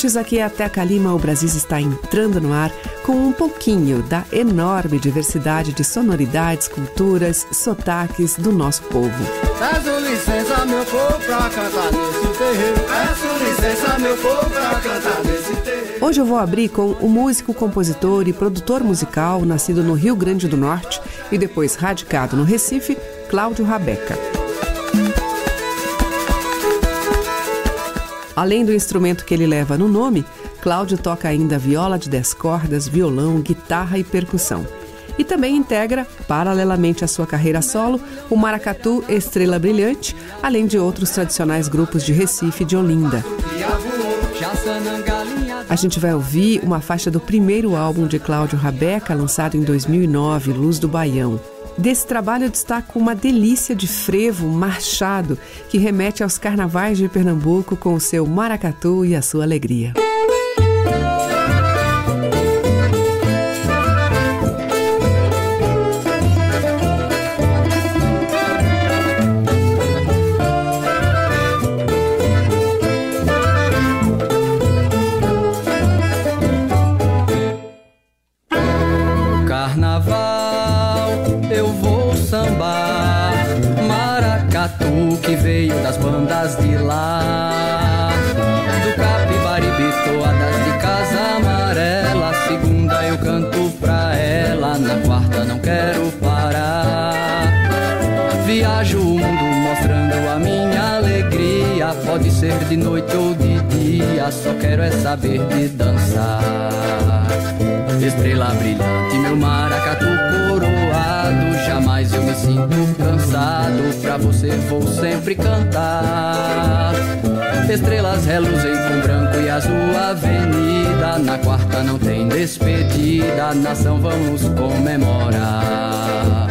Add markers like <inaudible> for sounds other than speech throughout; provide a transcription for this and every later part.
Ouvintes, aqui é a Teca Lima. O Brasil está entrando no ar com um pouquinho da enorme diversidade de sonoridades, culturas, sotaques do nosso povo. Peço licença, meu povo, pra cantar nesse terreiro. Peço licença, meu povo, pra cantar nesse terreiro. Hoje eu vou abrir com o músico, compositor e produtor musical, nascido no Rio Grande do Norte e depois radicado no Recife, Cláudio Rabeca. Além do instrumento que ele leva no nome, Cláudio toca ainda viola de 10 cordas, violão, guitarra e percussão. E também integra, paralelamente à sua carreira solo, o Maracatu Estrela Brilhante, além de outros tradicionais grupos de Recife e de Olinda. A gente vai ouvir uma faixa do primeiro álbum de Cláudio Rabeca, lançado em 2009, Luz do Baião. Desse trabalho eu destaco uma delícia de frevo marchado que remete aos carnavais de Pernambuco com o seu maracatu e a sua alegria. Quero é saber de dançar Estrela brilhante, meu maracatu coroado. Jamais eu me sinto cansado. Pra você vou sempre cantar. Estrelas reluzem com branco e azul avenida. Na quarta não tem despedida. Nação vamos comemorar.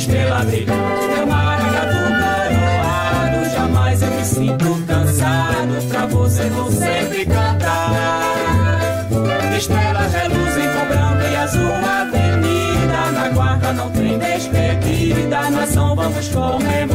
Estrela brilhante, meu maracatu coroado Jamais eu me sinto cansado. Pra você vou sempre cantar. Estrelas reluzem com branco e azul avenida Na quarta não tem despedida. Nação vamos comemorar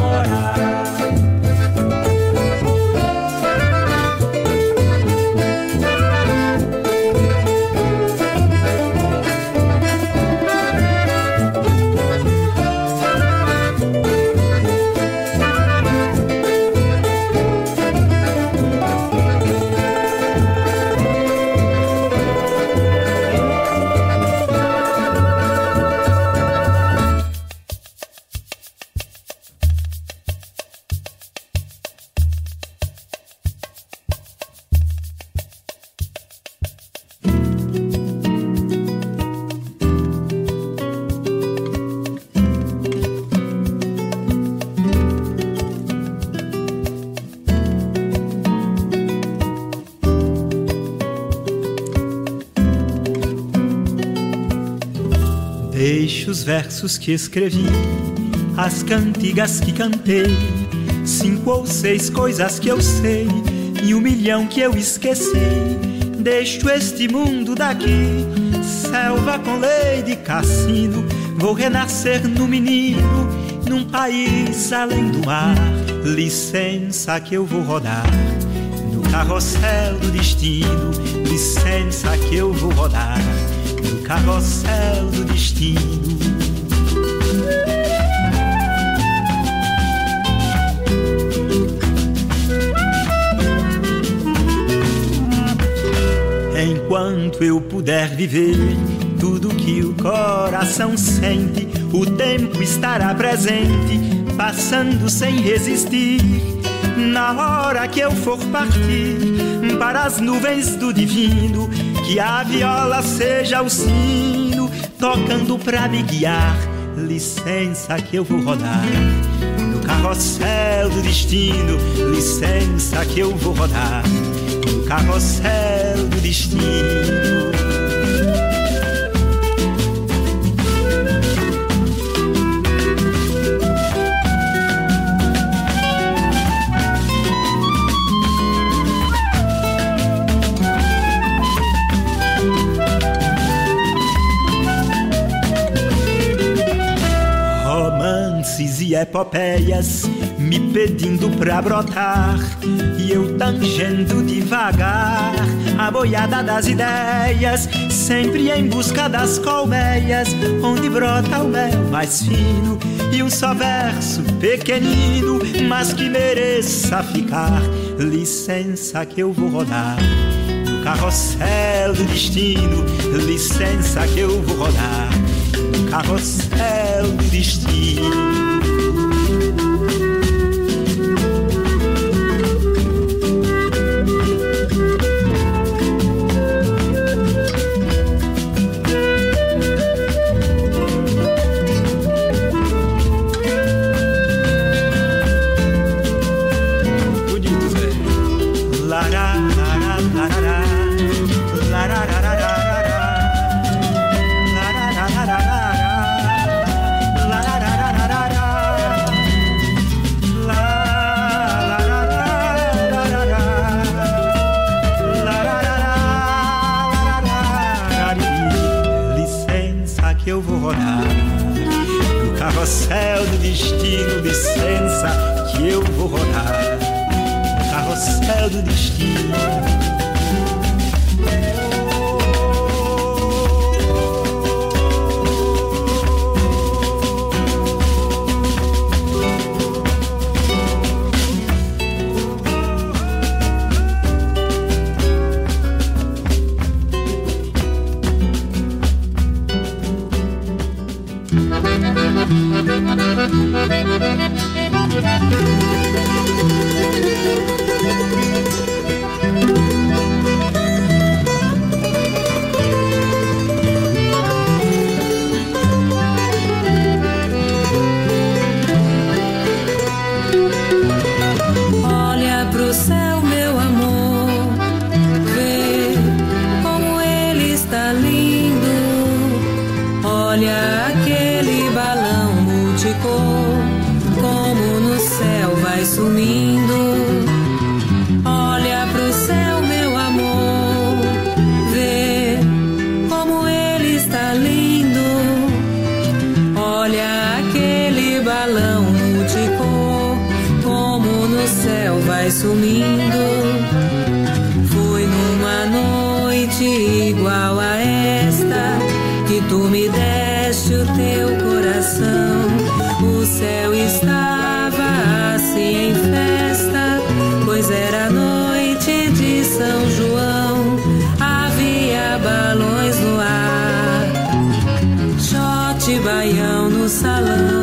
versos que escrevi, as cantigas que cantei, cinco ou seis coisas que eu sei e um milhão que eu esqueci. Deixo este mundo daqui, selva com lei de cassino, vou renascer no menino num país além do mar. Licença que eu vou rodar no carrossel do destino. Licença que eu vou rodar no carrossel do destino. Enquanto eu puder viver tudo que o coração sente, o tempo estará presente, passando sem resistir. Na hora que eu for partir para as nuvens do divino, que a viola seja o sino, tocando pra me guiar. Licença que eu vou rodar no carrossel do destino. Licença que eu vou rodar carrossel do destino. romances e epopeias me pedindo pra brotar e eu tangendo devagar a boiada das ideias, sempre em busca das colmeias onde brota o mel mais fino e um só verso pequenino, mas que mereça ficar. Licença que eu vou rodar no carrossel do destino, licença que eu vou rodar no carrossel do destino. Vai sumindo. Foi numa noite igual a esta que tu me deste o teu coração. O céu estava assim em festa, pois era noite de São João. Havia balões no ar, shot baião no salão.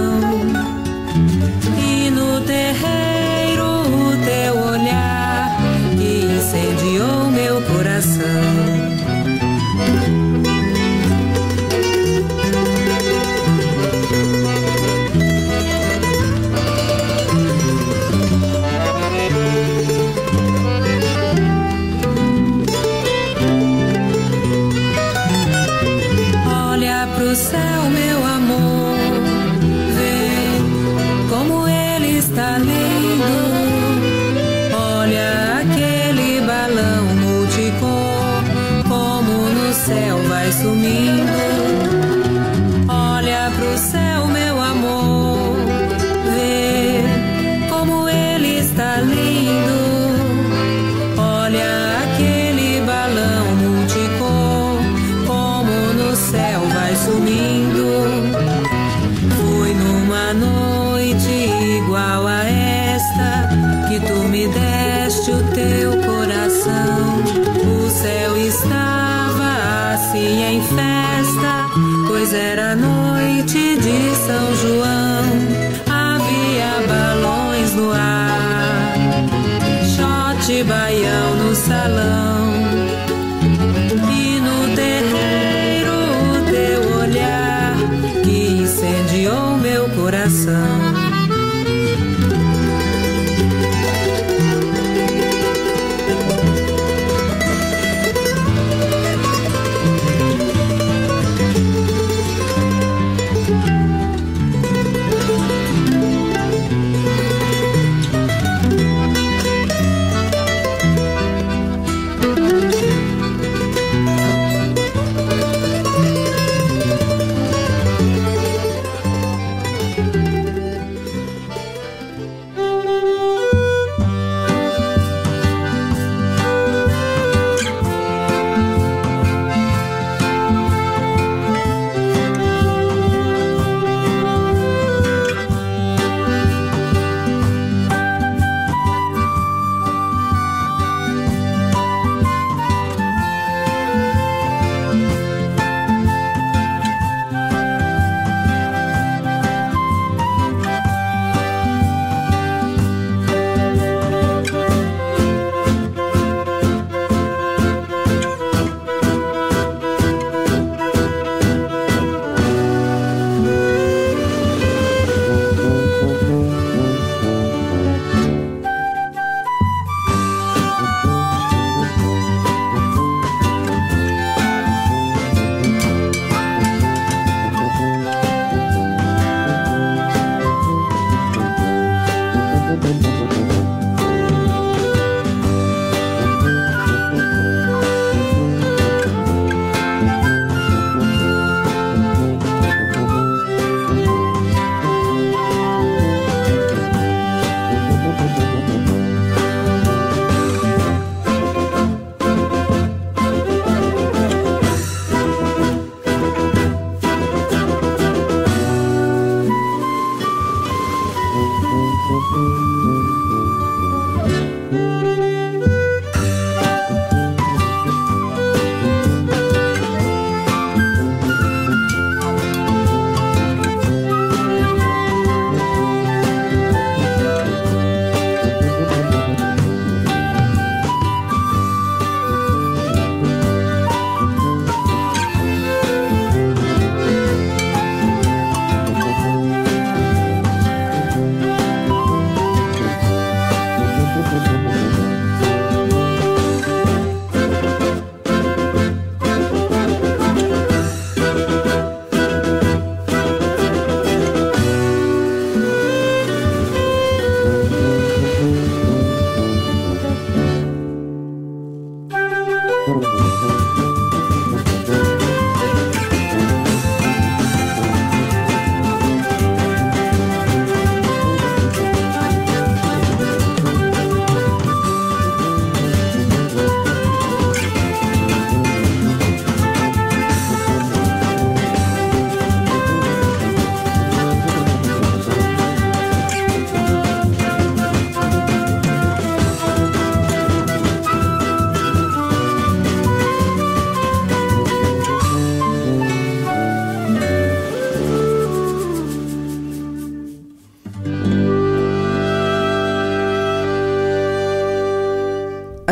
Shot baião no salão. E no terreiro o teu olhar que incendiou meu coração.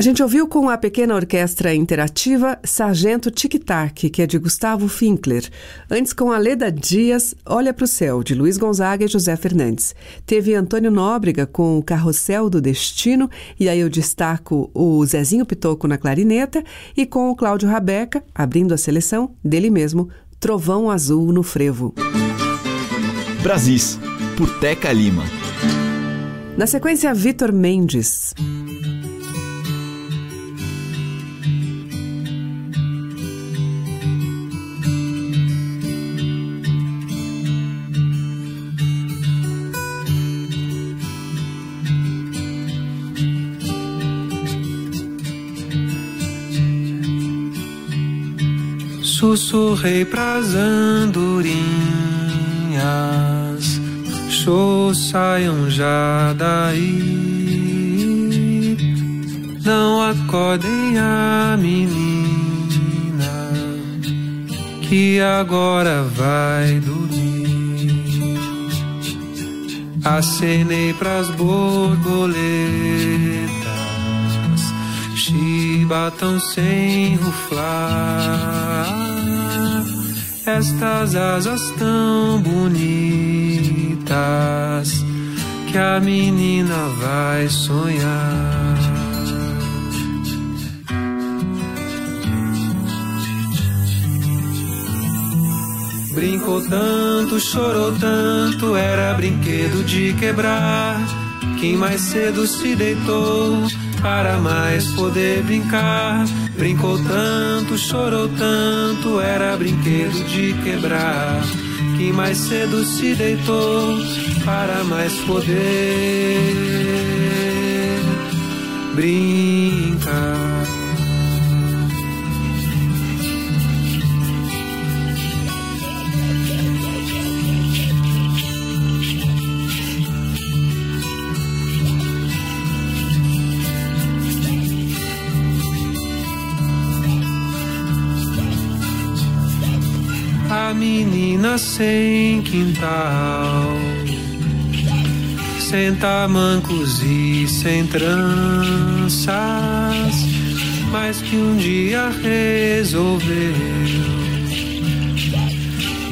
A gente ouviu com a pequena orquestra interativa Sargento Tic Tac, que é de Gustavo Finkler. Antes com a Leda Dias, Olha para o Céu, de Luiz Gonzaga e José Fernandes. Teve Antônio Nóbrega com o Carrossel do Destino, e aí eu destaco o Zezinho Pitoco na clarineta, e com o Cláudio Rabeca, abrindo a seleção, dele mesmo, Trovão Azul no Frevo. Brasis, por Teca Lima. Na sequência, Vitor Mendes. Sussurrei pras andorinhas, show saiam já daí, não acordem a menina que agora vai dormir. Acenei pras borboletas, chibatam sem ruflar. Estas asas tão bonitas que a menina vai sonhar. Brincou tanto, chorou tanto, era brinquedo de quebrar. Quem mais cedo se deitou para mais poder brincar. Brincou tanto, chorou tanto, era brinquedo de quebrar. Quem mais cedo se deitou para mais poder brincar. Menina sem quintal. Senta mancos e sem tranças Mas que um dia resolveu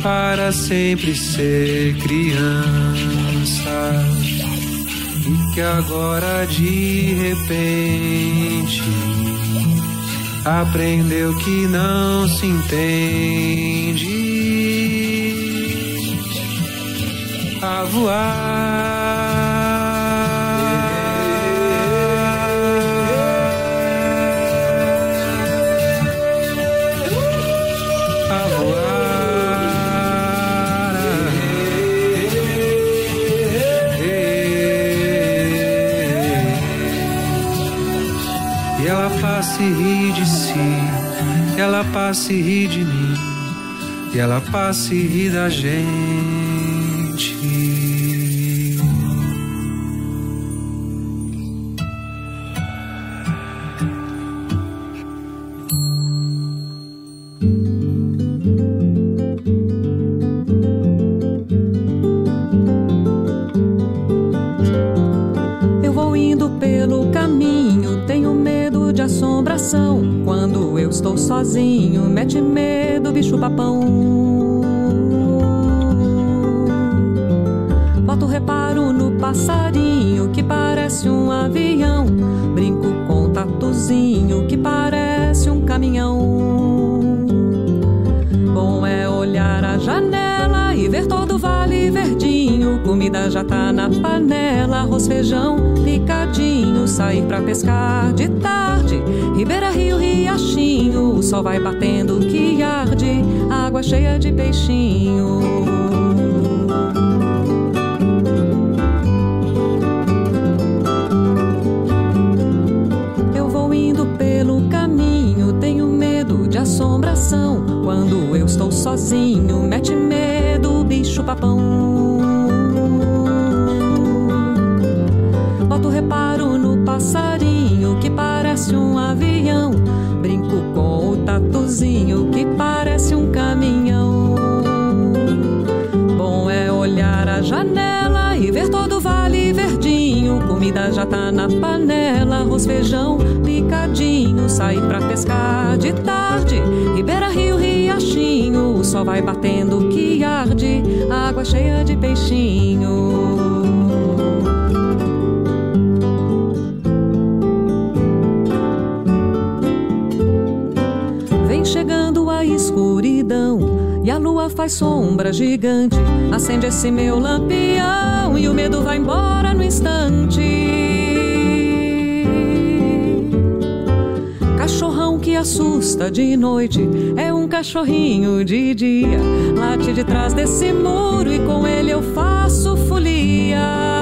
Para sempre ser criança. E que agora de repente aprendeu que não se entende a voar. E passa e ri de si, ela passa e ri de mim, e ela passa e ri da gente. Picadinho. Sair pra pescar de tarde, Ribeira, Rio, Riachinho. O sol vai batendo que arde, água cheia de peixinho. Vem chegando a escuridão e a lua faz sombra gigante. Acende esse meu lampião e o medo vai embora no instante. Assusta de noite é um cachorrinho de dia. Late de trás desse muro e com ele eu faço folia.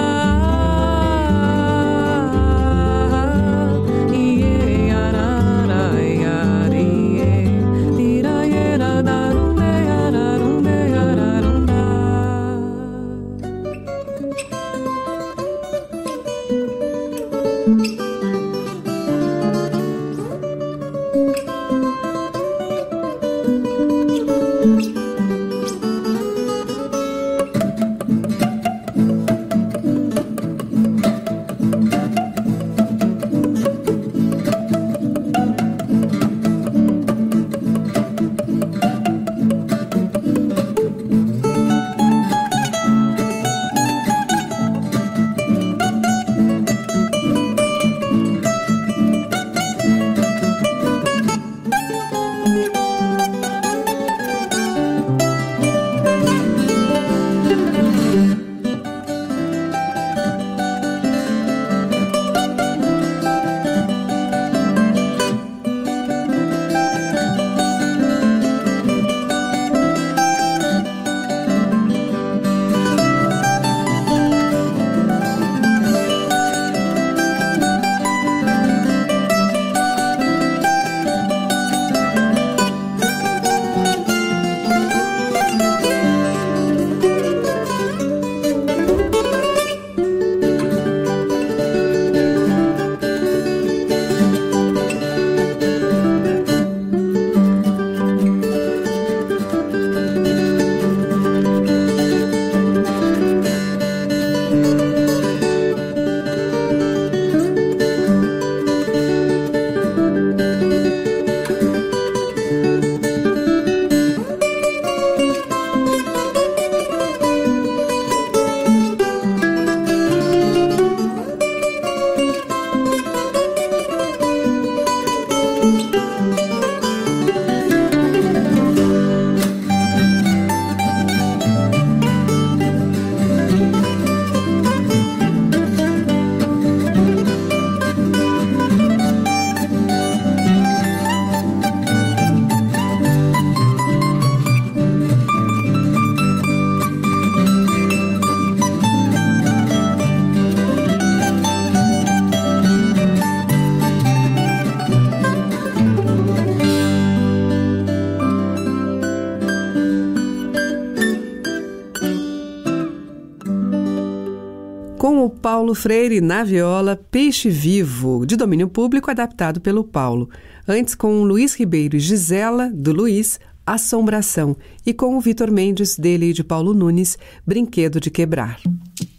Paulo Freire na viola Peixe Vivo, de domínio público, adaptado pelo Paulo. Antes com Luiz Ribeiro e Gisela, do Luiz, Assombração. E com o Vitor Mendes, dele e de Paulo Nunes, Brinquedo de Quebrar.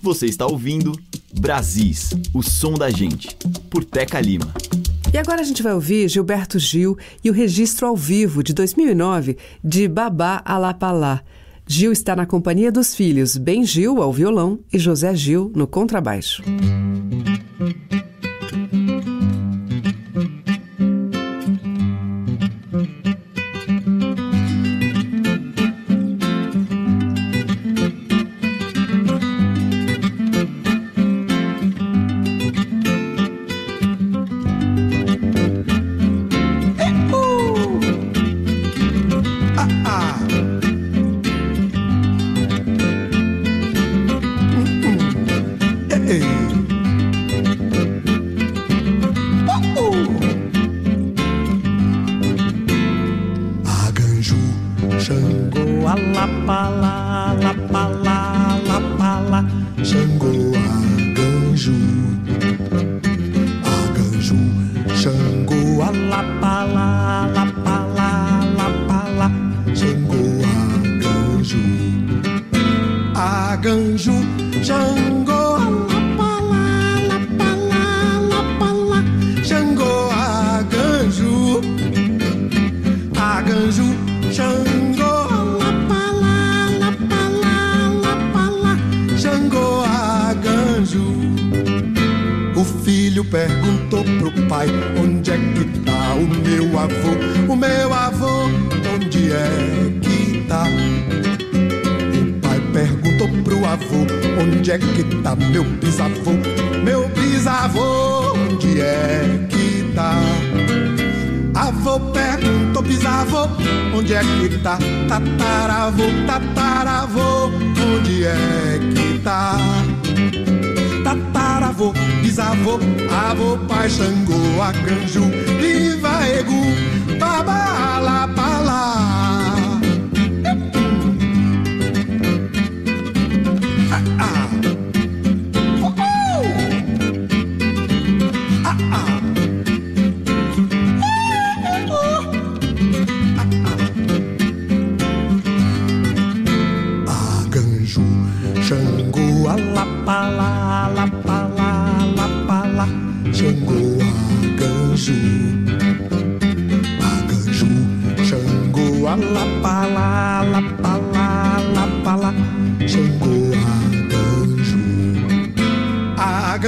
Você está ouvindo Brasis, o som da gente, por Teca Lima. E agora a gente vai ouvir Gilberto Gil e o registro ao vivo de 2009 de Babá Alapalá. Gil está na companhia dos filhos Ben Gil ao violão e José Gil no contrabaixo. onde é que tá o meu avô? O meu avô, onde é que tá? O pai perguntou pro avô, onde é que tá meu bisavô? Meu bisavô, onde é que tá? Avô perguntou, bisavô, onde é que tá? Tataravô, tataravô, onde é que tá? avô, bisavô, avô, pai, xangô, acanjo, babala, tabalá,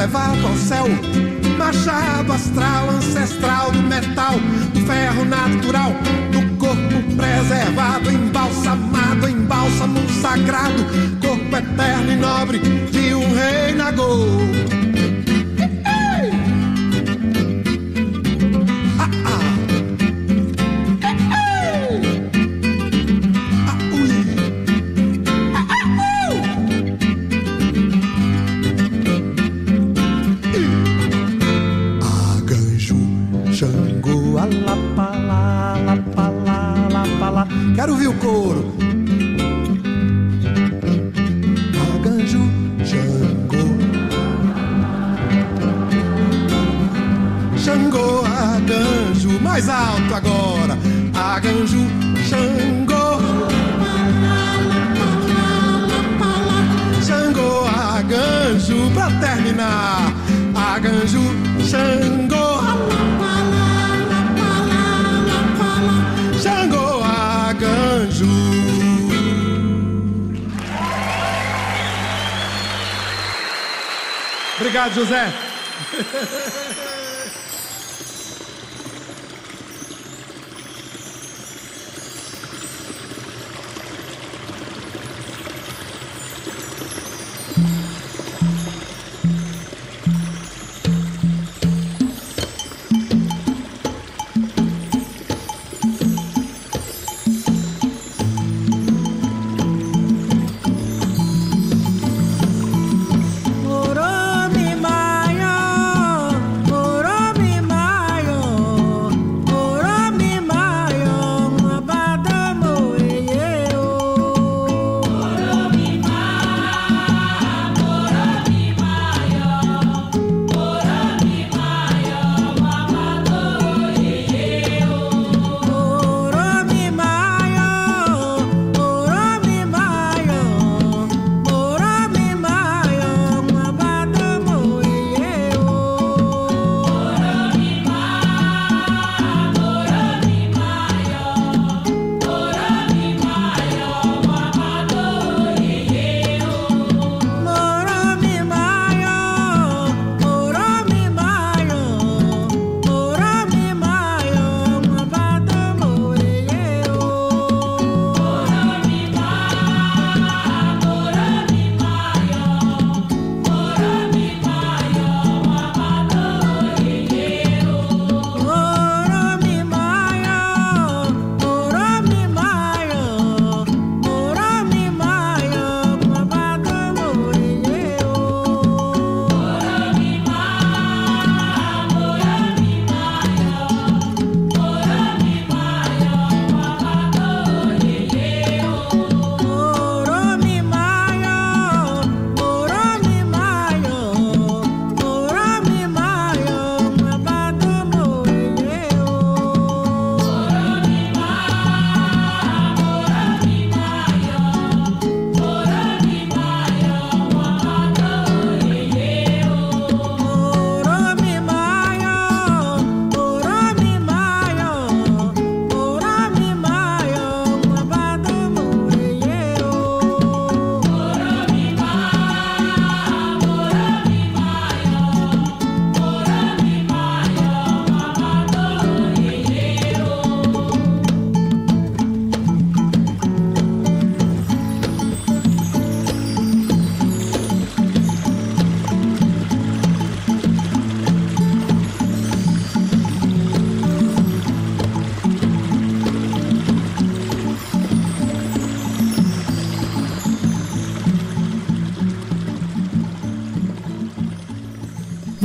elevado ao céu, machado astral, ancestral do metal, do ferro natural, do corpo preservado, embalsamado, em sagrado, corpo eterno e nobre de um rei Nagô. Mais alto agora. Aganju, Xangô. Xangô, Aganju. Pra terminar. Aganju, Xangô. anjo. Obrigado, José. <laughs>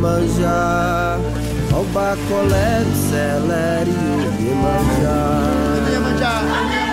manjar Oba Colete Celeri Iemanjá manjar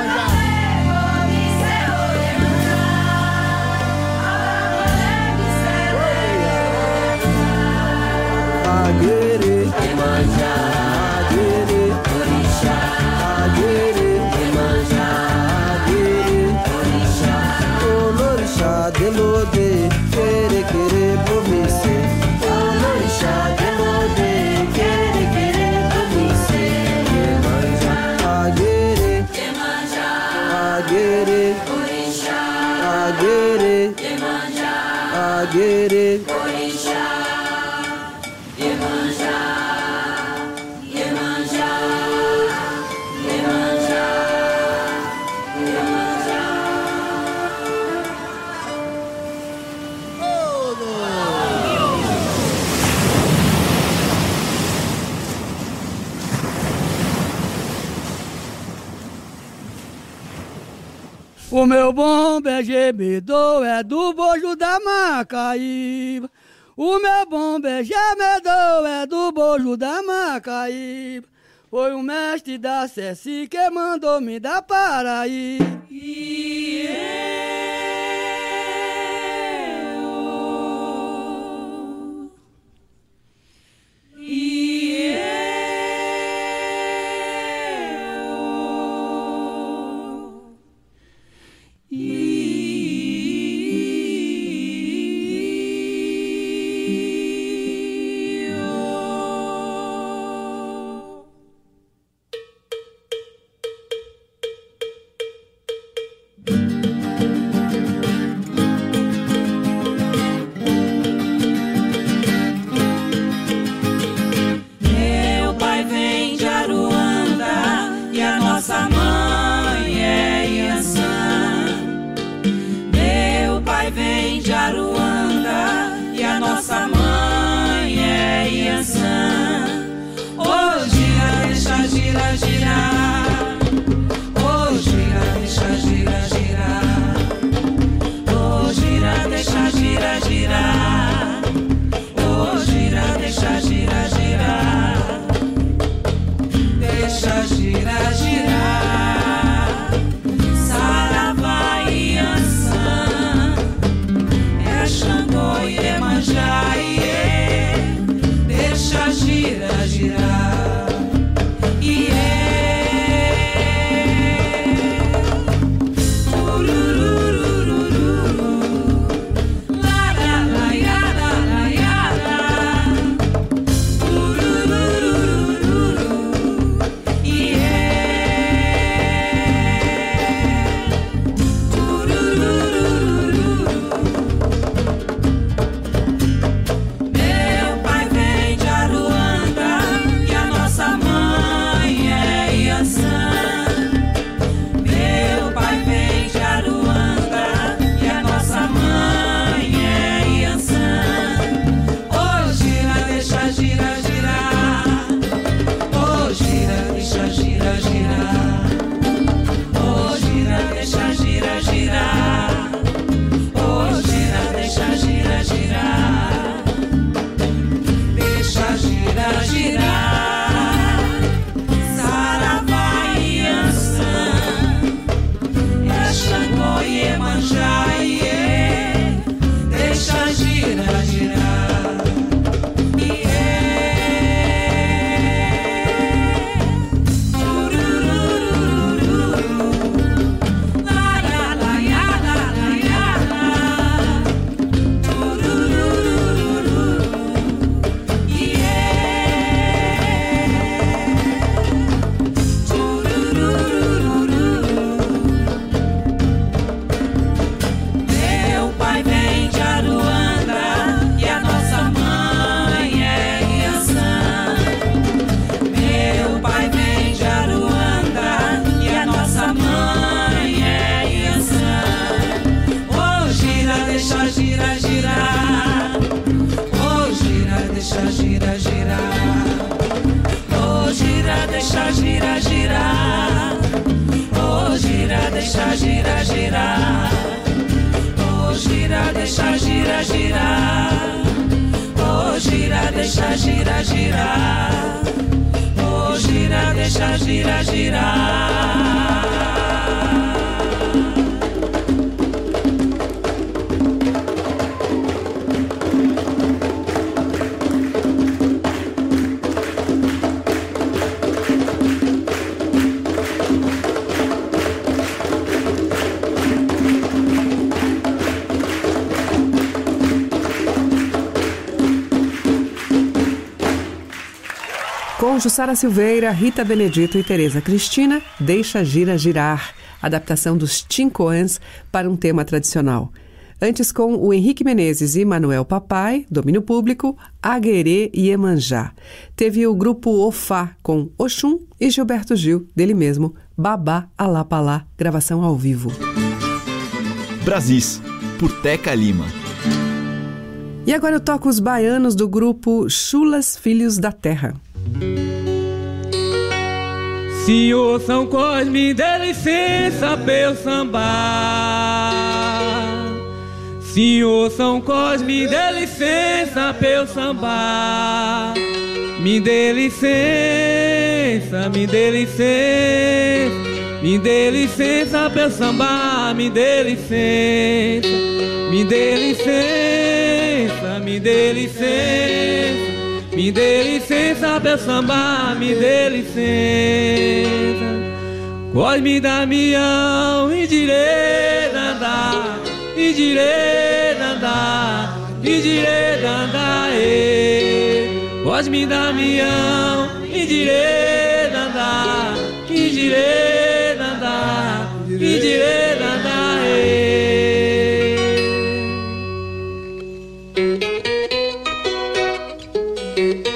Meu bom é gemedor, é do bojo da Macaíba. O meu bom é gemedor, é do bojo da Macaíba. Foi o mestre da Ceci que mandou me dar Paraíba. Yeah. É. Jussara Silveira, Rita Benedito e Tereza Cristina, Deixa Gira Girar, adaptação dos Tincoãs para um tema tradicional. Antes com o Henrique Menezes e Manuel Papai, domínio público, Aguerê e Emanjá. Teve o grupo Ofá com Oxum e Gilberto Gil, dele mesmo, Babá Alapalá, gravação ao vivo. Brasis, por Teca Lima. E agora eu toco os baianos do grupo Chulas Filhos da Terra. Senhor São Cosme, dê licença pra eu sambar. Senhor São Cosme, dê licença eu sambar. Me dê licença, me dê licença, me dê licença eu sambar. Me dê licença, me dê licença, me dê licença. Me dê licença pra sambar, me dê licença. Cosme Damião, e direita andar, e direita andar, e direita andar, Cosme Damião, e direita andar, e direita andar, e direita Senhor São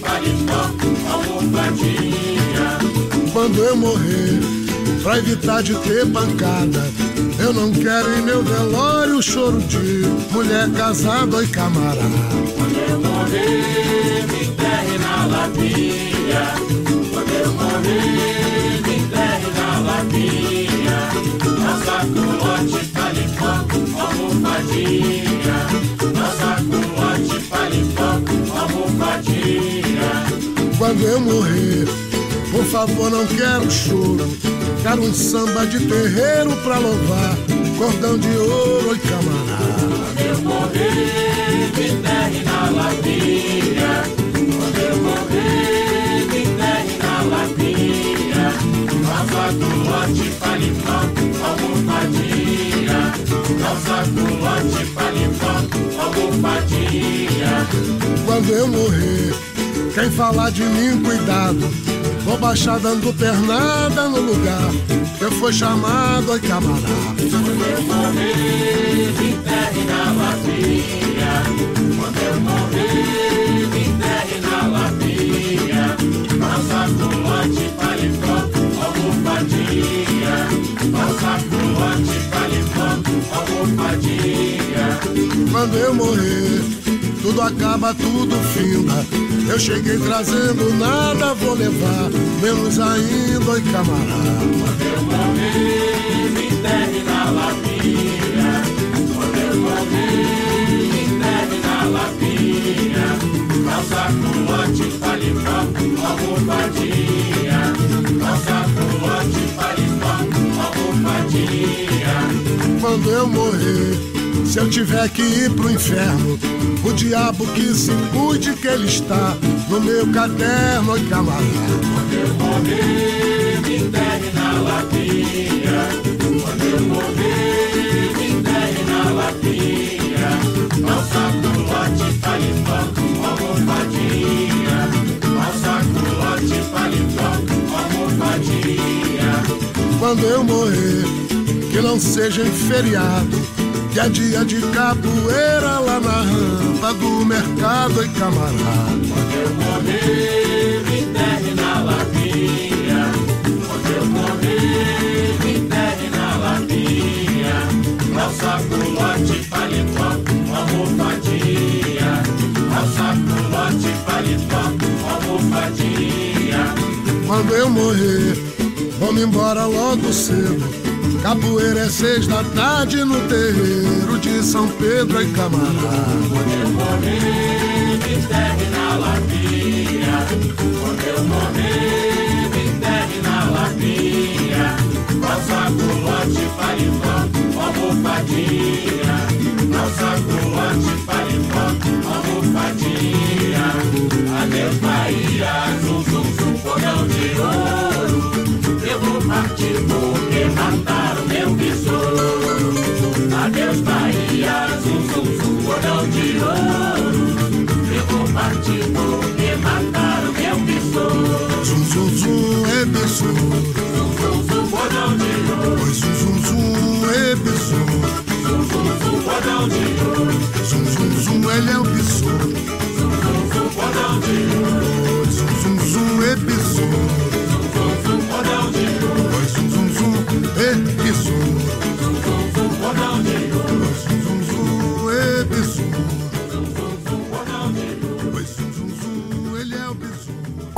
Paletó. Quando eu morrer, pra evitar de ter pancada, Eu não quero em meu velório choro de mulher casada e camarada. Quando eu morrer, me enterre na lapinha. Quando eu morrer, me enterre na lapinha. Nossa culote palicó, almofadinha. Quando eu morrer, por favor, não quero choro. Quero um samba de terreiro pra louvar. Cordão de ouro e camarada. Quando eu morrer, me enterre na lapinha. Quando eu morrer, me enterre na lapinha. Nossa culote palicó, almofadinha. Nossa culote palicó, almofadinha. Quando eu morrer, quem falar de mim, cuidado. Vou baixar dando pernada no lugar eu fui chamado, ai camarada. Quando eu morrer, me enterre na lapinha. Quando eu morrer, me enterre na lapinha. Nossa culote palicó, almofadinha. Nossa culote palicó, almofadinha. Quando eu morrer, tudo acaba, tudo finda. Eu cheguei trazendo nada, vou levar, menos ainda, oi camarada. Quando eu morrer, me enterre na lapinha. Quando eu morrer, me enterre na lapinha. Nossa culote palicó, almofadinha. Nossa culote palicó, almofadinha. Quando eu morrer, se eu tiver que ir pro inferno, o diabo que se cuide que ele está no meu caderno, oi camarada. Quando eu morrer, me enterre na lapinha. Quando eu morrer, me enterre na lapinha. Nossa culote palicó, almofadinha. Nossa culote palicó, almofadinha. Quando eu morrer, que não seja em feriado. Que é dia de capoeira lá na rampa do mercado e camarada. Quando eu morrer, me enterre na lapinha. Quando eu morrer, me enterre na lapinha. Nossa culote palicó, almofadinha. Nossa culote palicó, almofadinha. Quando eu morrer, vamos embora logo cedo. Capoeira é seis da tarde no terreiro de São Pedro e camarada. Quando eu morrer, me enterre na lapinha. Quando eu morrer, me enterre na lapinha. Nossa culote palicó, almofadinha. Nossa culote palicó, almofadinha. Adeus Bahia, zum zum zum, cordão de ouro. Eu vou partir porque mataram meu besouro. Adeus Bahia, zum zum zum, cordão de ouro. Eu vou partir porque mataram meu besouro. Zum zum zum é besouro. Zum zum zum, cordão de ouro. Oi zum zum zum é besouro. Zum zum zum, cordão de ouro. Zum zum zum ele é o besouro.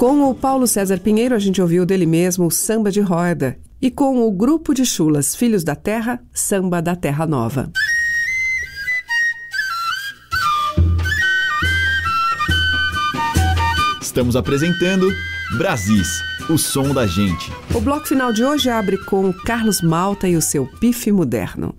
Com o Paulo César Pinheiro, a gente ouviu dele mesmo o Samba de Roda. E com o grupo de chulas Filhos da Terra, Samba da Terra Nova. Estamos apresentando Brasis, o som da gente. O bloco final de hoje abre com Carlos Malta e o seu pife moderno.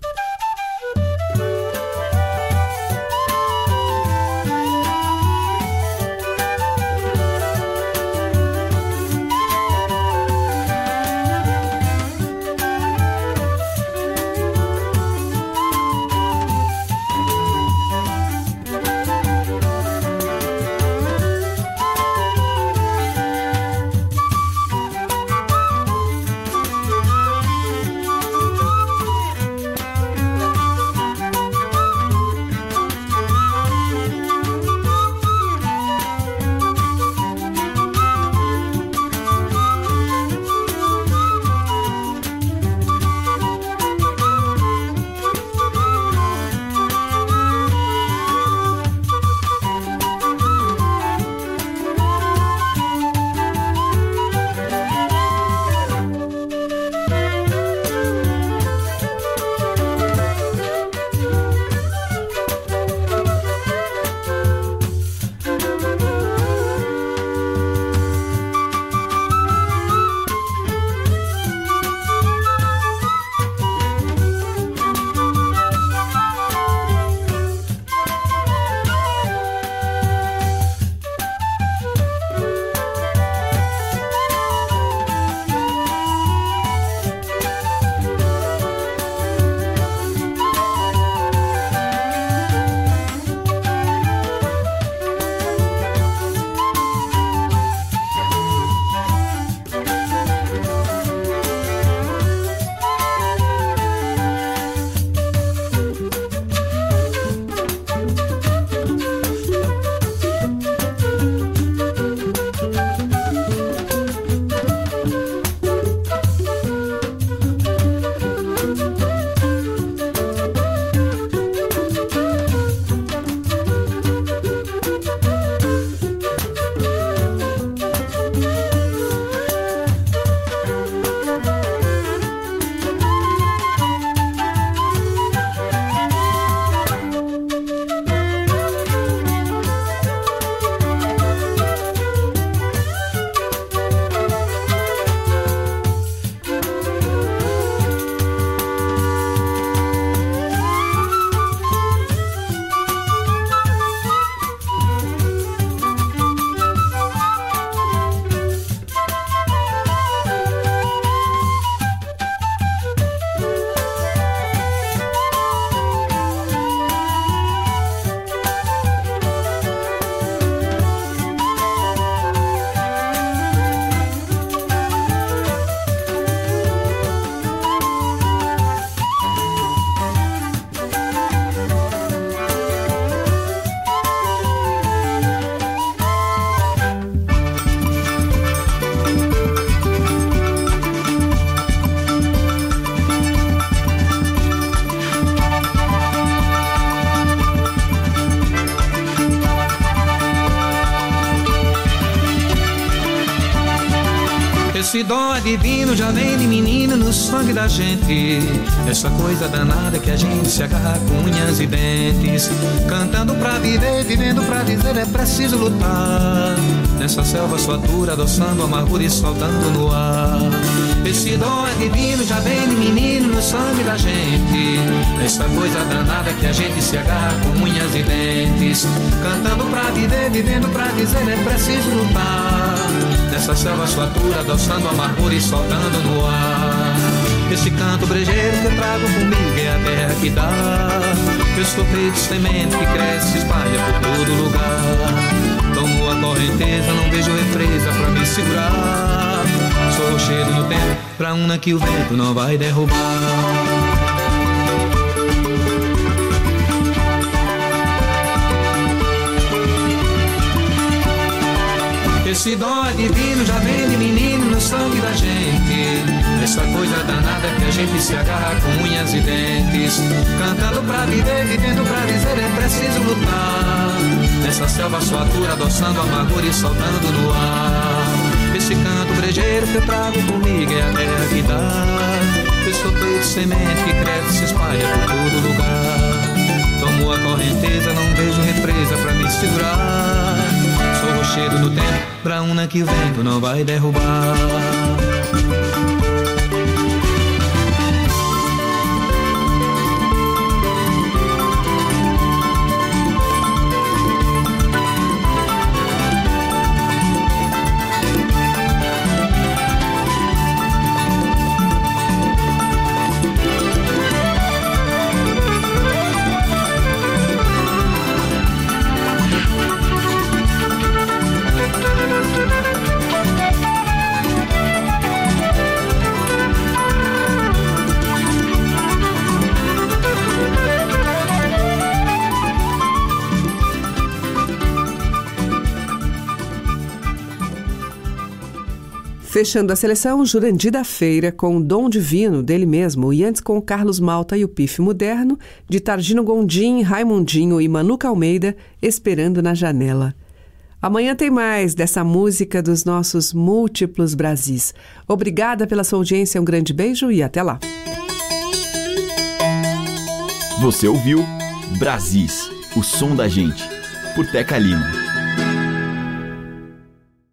Gente. Essa coisa danada que a gente se agarra com unhas e dentes. Cantando pra viver, vivendo pra dizer, é preciso lutar. Nessa selva sua dura, adoçando amargura e soltando no ar. Esse dom é divino, já vem de menino no sangue da gente. Essa coisa danada que a gente se agarra com unhas e dentes. Cantando pra viver, vivendo pra dizer, é preciso lutar. Nessa selva sua dura, adoçando amargura e soltando no ar. Esse canto brejeiro que eu trago comigo é a terra que dá. Eu sou feito semente que cresce, se espalha por todo lugar. Tomo a correnteza, não vejo represa pra me segurar. Sou cheio no tempo, pra uma que o vento não vai derrubar. Esse dom divino já vem de menino no sangue da gente. Essa coisa danada que a gente se agarra com unhas e dentes. Cantando pra viver, vivendo pra dizer, é preciso lutar. Nessa selva sua altura, adoçando amargura e soltando no ar. Esse canto brejeiro que eu trago comigo é a. Eu sou feito semente que cresce, se espalha por todo lugar. Tomo a correnteza, não vejo represa pra me segurar. Rochedo do tempo, pra uma que o vento não vai derrubar. Fechando a seleção, Jurandir da Feira com Dom Divino, dele mesmo, e antes com Carlos Malta e o Pife Moderno, de Targino Gondim, Raimundinho e Manuca Almeida, Esperando na Janela. Amanhã tem mais dessa música dos nossos múltiplos Brasis. Obrigada pela sua audiência, um grande beijo e até lá. Você ouviu Brasis, o som da gente, por Teca Lima.